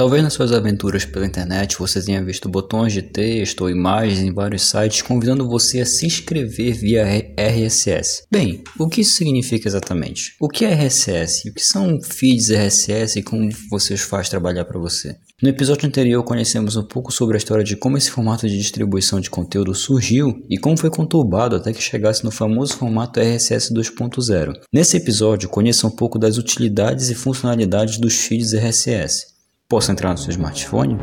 Talvez nas suas aventuras pela internet você tenha visto botões de texto ou imagens em vários sites convidando você a se inscrever via RSS. Bem, o que isso significa exatamente? O que é RSS? O que são feeds RSS e como você os faz trabalhar para você? No episódio anterior conhecemos um pouco sobre a história de como esse formato de distribuição de conteúdo surgiu e como foi conturbado até que chegasse no famoso formato RSS 2.0. Nesse episódio conheça um pouco das utilidades e funcionalidades dos feeds RSS. Posso entrar no seu smartphone?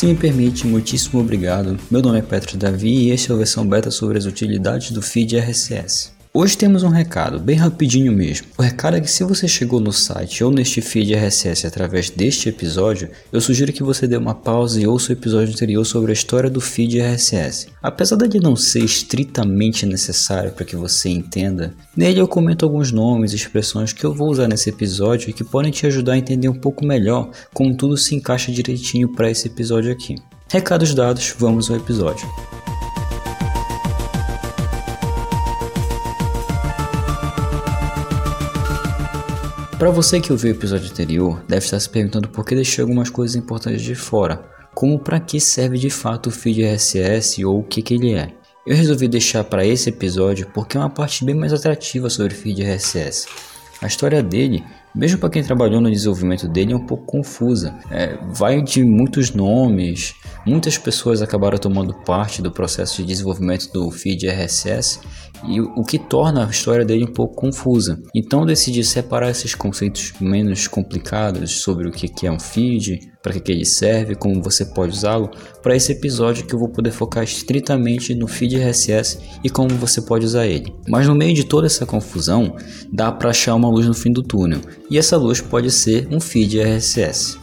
Se me permite, muitíssimo obrigado. Meu nome é Petro Davi e este é a versão beta sobre as utilidades do feed RSS. Hoje temos um recado, bem rapidinho mesmo. O recado é que se você chegou no site ou neste feed RSS através deste episódio, eu sugiro que você dê uma pausa e ouça o episódio anterior sobre a história do feed RSS. Apesar de não ser estritamente necessário para que você entenda, nele eu comento alguns nomes e expressões que eu vou usar nesse episódio e que podem te ajudar a entender um pouco melhor como tudo se encaixa direitinho para esse episódio aqui. Recados dados, vamos ao episódio. Para você que ouviu o episódio anterior, deve estar se perguntando por que deixei algumas coisas importantes de fora, como para que serve de fato o feed RSS ou o que, que ele é. Eu resolvi deixar para esse episódio porque é uma parte bem mais atrativa sobre o feed RSS. A história dele, mesmo para quem trabalhou no desenvolvimento dele, é um pouco confusa. É, vai de muitos nomes, muitas pessoas acabaram tomando parte do processo de desenvolvimento do feed RSS e o que torna a história dele um pouco confusa. Então decidi separar esses conceitos menos complicados sobre o que é um feed, para que ele serve, como você pode usá-lo, para esse episódio que eu vou poder focar estritamente no feed RSS e como você pode usar ele. Mas no meio de toda essa confusão, dá para achar uma luz no fim do túnel, e essa luz pode ser um feed RSS.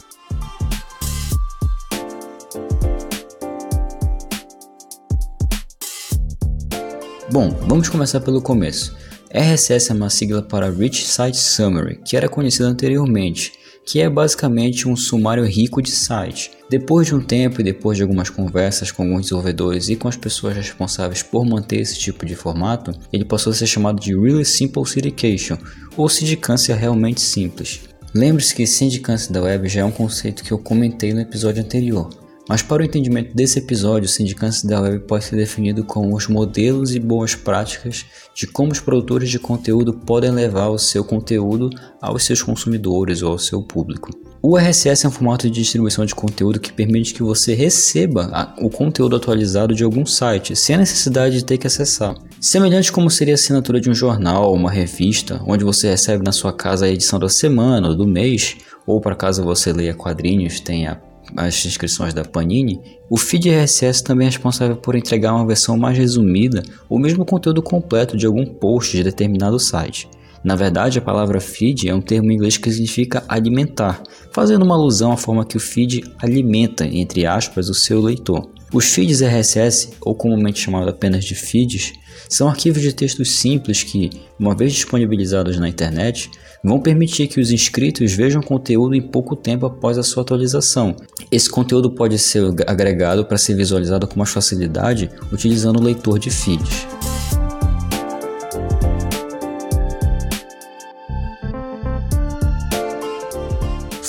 Bom, vamos começar pelo começo. RSS é uma sigla para Rich Site Summary, que era conhecido anteriormente, que é basicamente um sumário rico de site. Depois de um tempo e depois de algumas conversas com alguns desenvolvedores e com as pessoas responsáveis por manter esse tipo de formato, ele passou a ser chamado de Really Simple Syndication, ou sindicância realmente simples. Lembre-se que sindicância da web já é um conceito que eu comentei no episódio anterior. Mas para o entendimento desse episódio, o sindicância da web pode ser definido como os modelos e boas práticas de como os produtores de conteúdo podem levar o seu conteúdo aos seus consumidores ou ao seu público. O RSS é um formato de distribuição de conteúdo que permite que você receba o conteúdo atualizado de algum site, sem a necessidade de ter que acessar. Semelhante como seria a assinatura de um jornal ou uma revista, onde você recebe na sua casa a edição da semana ou do mês, ou para caso você leia quadrinhos, tenha as inscrições da Panini, o feed RSS também é responsável por entregar uma versão mais resumida ou mesmo conteúdo completo de algum post de determinado site. Na verdade, a palavra feed é um termo em inglês que significa alimentar, fazendo uma alusão à forma que o feed alimenta, entre aspas, o seu leitor. Os feeds RSS, ou comumente chamado apenas de feeds, são arquivos de textos simples que, uma vez disponibilizados na internet, vão permitir que os inscritos vejam conteúdo em pouco tempo após a sua atualização. Esse conteúdo pode ser agregado para ser visualizado com mais facilidade utilizando o leitor de feeds.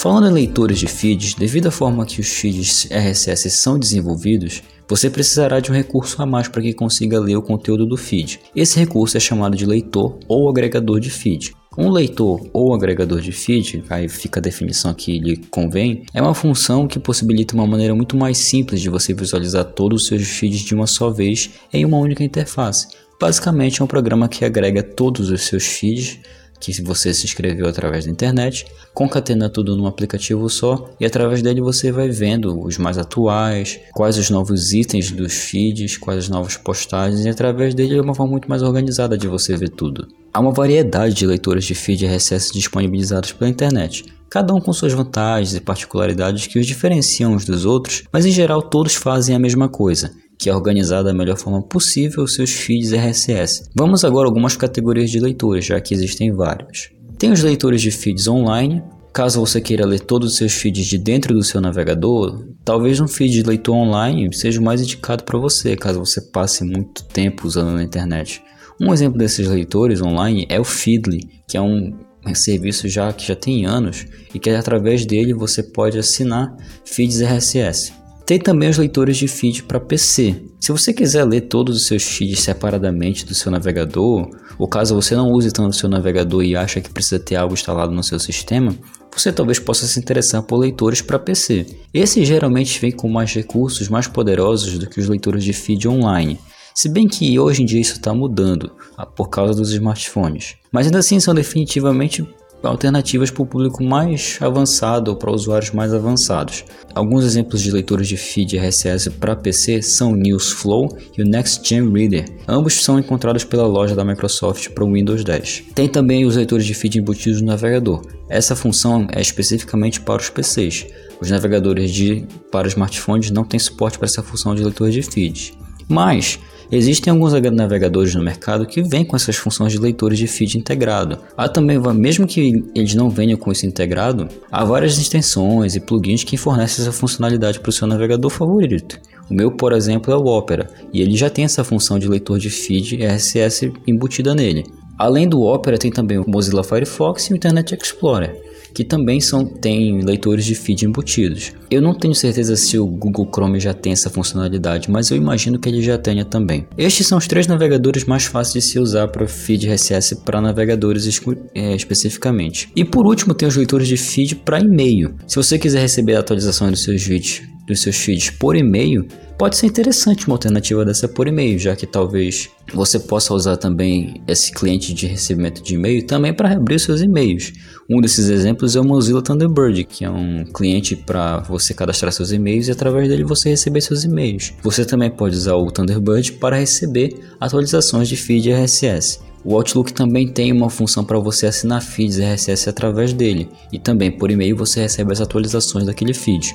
Falando em leitores de feeds, devido à forma que os feeds RSS são desenvolvidos, você precisará de um recurso a mais para que consiga ler o conteúdo do feed. Esse recurso é chamado de leitor ou agregador de feed. Um leitor ou agregador de feed, aí fica a definição que lhe convém, é uma função que possibilita uma maneira muito mais simples de você visualizar todos os seus feeds de uma só vez em uma única interface. Basicamente é um programa que agrega todos os seus feeds que você se inscreveu através da internet, concatena tudo num aplicativo só e através dele você vai vendo os mais atuais, quais os novos itens dos feeds, quais as novas postagens e através dele é uma forma muito mais organizada de você ver tudo. Há uma variedade de leitores de feed RSS disponibilizados pela internet, cada um com suas vantagens e particularidades que os diferenciam uns dos outros, mas em geral todos fazem a mesma coisa. Que é organizar da melhor forma possível os seus feeds RSS. Vamos agora a algumas categorias de leitores, já que existem vários. Tem os leitores de feeds online, Caso você queira ler todos os seus feeds de dentro do seu navegador, talvez um feed de leitor online seja o mais indicado para você, caso você passe muito tempo usando na internet. Um exemplo desses leitores online é o Feedly, que é um serviço já que já tem anos e que através dele você pode assinar feeds RSS. Tem também os leitores de feed para PC. Se você quiser ler todos os seus feeds separadamente do seu navegador, ou caso você não use tanto o seu navegador e acha que precisa ter algo instalado no seu sistema, você talvez possa se interessar por leitores para PC. Esses geralmente vêm com mais recursos mais poderosos do que os leitores de feed online. Se bem que hoje em dia isso está mudando ah, por causa dos smartphones. Mas ainda assim são definitivamente alternativas para o público mais avançado ou para usuários mais avançados. Alguns exemplos de leitores de feed RSS para PC são o Newsflow e o Next Gen Reader. Ambos são encontrados pela loja da Microsoft para o Windows 10. Tem também os leitores de feed embutidos no navegador. Essa função é especificamente para os PCs. Os navegadores de, para smartphones não têm suporte para essa função de leitor de feed. Mas Existem alguns navegadores no mercado que vêm com essas funções de leitores de feed integrado. Há também, mesmo que eles não venham com isso integrado, há várias extensões e plugins que fornecem essa funcionalidade para o seu navegador favorito. O meu, por exemplo, é o Opera, e ele já tem essa função de leitor de feed RSS embutida nele. Além do Opera, tem também o Mozilla Firefox e o Internet Explorer que também são, tem leitores de feed embutidos. Eu não tenho certeza se o Google Chrome já tem essa funcionalidade, mas eu imagino que ele já tenha também. Estes são os três navegadores mais fáceis de se usar para feed RSS para navegadores é, especificamente. E por último, tem os leitores de feed para e-mail. Se você quiser receber atualizações dos seus vídeos, dos seus feeds por e-mail, pode ser interessante uma alternativa dessa por e-mail, já que talvez você possa usar também esse cliente de recebimento de e-mail também para abrir seus e-mails. Um desses exemplos é o Mozilla Thunderbird, que é um cliente para você cadastrar seus e-mails e através dele você receber seus e-mails. Você também pode usar o Thunderbird para receber atualizações de feed RSS. O Outlook também tem uma função para você assinar feeds RSS através dele, e também por e-mail você recebe as atualizações daquele feed.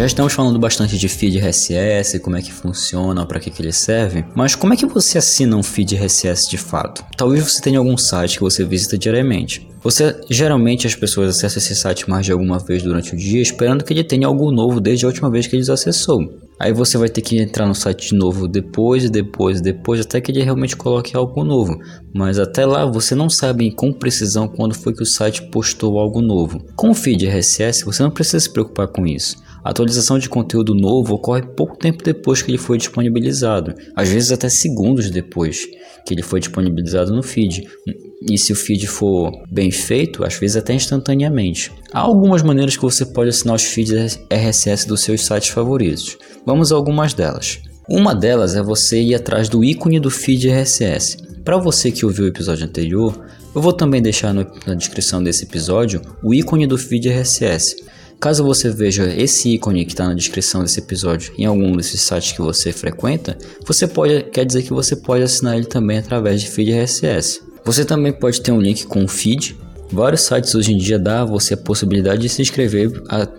Já estamos falando bastante de feed RSS, como é que funciona, para que, que ele serve, mas como é que você assina um feed RSS de fato? Talvez você tenha algum site que você visita diariamente. Você geralmente as pessoas acessam esse site mais de alguma vez durante o dia, esperando que ele tenha algo novo desde a última vez que eles acessou. Aí você vai ter que entrar no site de novo depois, depois, depois, até que ele realmente coloque algo novo. Mas até lá você não sabe com precisão quando foi que o site postou algo novo. Com o feed RSS você não precisa se preocupar com isso. A atualização de conteúdo novo ocorre pouco tempo depois que ele foi disponibilizado, às vezes até segundos depois que ele foi disponibilizado no feed. E se o feed for bem feito, às vezes até instantaneamente. Há algumas maneiras que você pode assinar os feeds RSS dos seus sites favoritos. Vamos a algumas delas. Uma delas é você ir atrás do ícone do feed RSS. Para você que ouviu o episódio anterior, eu vou também deixar na descrição desse episódio o ícone do feed RSS. Caso você veja esse ícone que está na descrição desse episódio em algum desses sites que você frequenta, você pode, quer dizer que você pode assinar ele também através de feed RSS. Você também pode ter um link com o feed. Vários sites hoje em dia dão a você a possibilidade de se inscrever,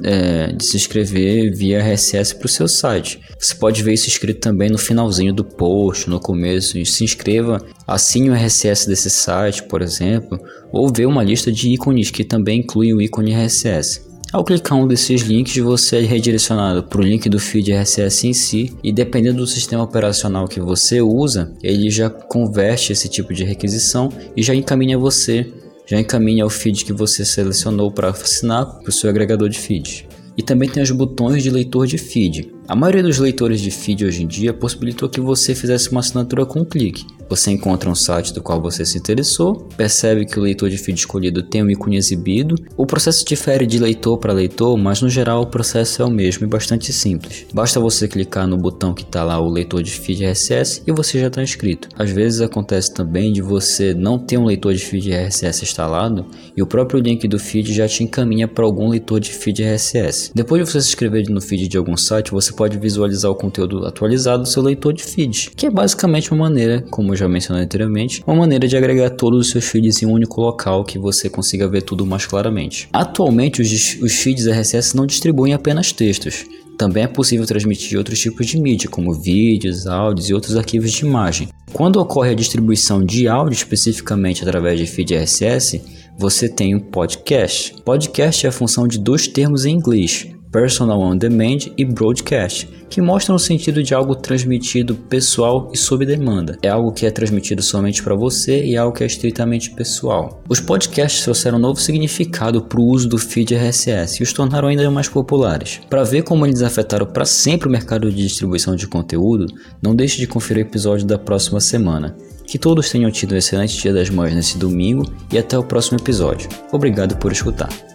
é, de se inscrever via RSS para o seu site. Você pode ver isso escrito também no finalzinho do post, no começo. Se inscreva, assine o RSS desse site, por exemplo, ou vê uma lista de ícones que também inclui o ícone RSS. Ao clicar um desses links, você é redirecionado para o link do feed RSS em si, e dependendo do sistema operacional que você usa, ele já converte esse tipo de requisição e já encaminha você, já encaminha o feed que você selecionou para assinar para o seu agregador de feed. E também tem os botões de leitor de feed. A maioria dos leitores de feed hoje em dia possibilitou que você fizesse uma assinatura com um clique. Você encontra um site do qual você se interessou, percebe que o leitor de feed escolhido tem um ícone exibido. O processo difere de leitor para leitor, mas no geral o processo é o mesmo e bastante simples. Basta você clicar no botão que está lá o leitor de feed RSS e você já está inscrito. Às vezes acontece também de você não ter um leitor de feed RSS instalado e o próprio link do feed já te encaminha para algum leitor de feed RSS. Depois de você se inscrever no feed de algum site, você pode visualizar o conteúdo atualizado do seu leitor de feed, que é basicamente uma maneira, como já mencionei anteriormente, uma maneira de agregar todos os seus feeds em um único local que você consiga ver tudo mais claramente. Atualmente, os, os feeds RSS não distribuem apenas textos. Também é possível transmitir outros tipos de mídia, como vídeos, áudios e outros arquivos de imagem. Quando ocorre a distribuição de áudio especificamente através de feed RSS, você tem o podcast. Podcast é a função de dois termos em inglês, personal on demand e broadcast, que mostram o sentido de algo transmitido pessoal e sob demanda. É algo que é transmitido somente para você e algo que é estritamente pessoal. Os podcasts trouxeram um novo significado para o uso do feed RSS e os tornaram ainda mais populares. Para ver como eles afetaram para sempre o mercado de distribuição de conteúdo, não deixe de conferir o episódio da próxima semana. Que todos tenham tido um excelente Dia das Mães nesse domingo e até o próximo episódio. Obrigado por escutar.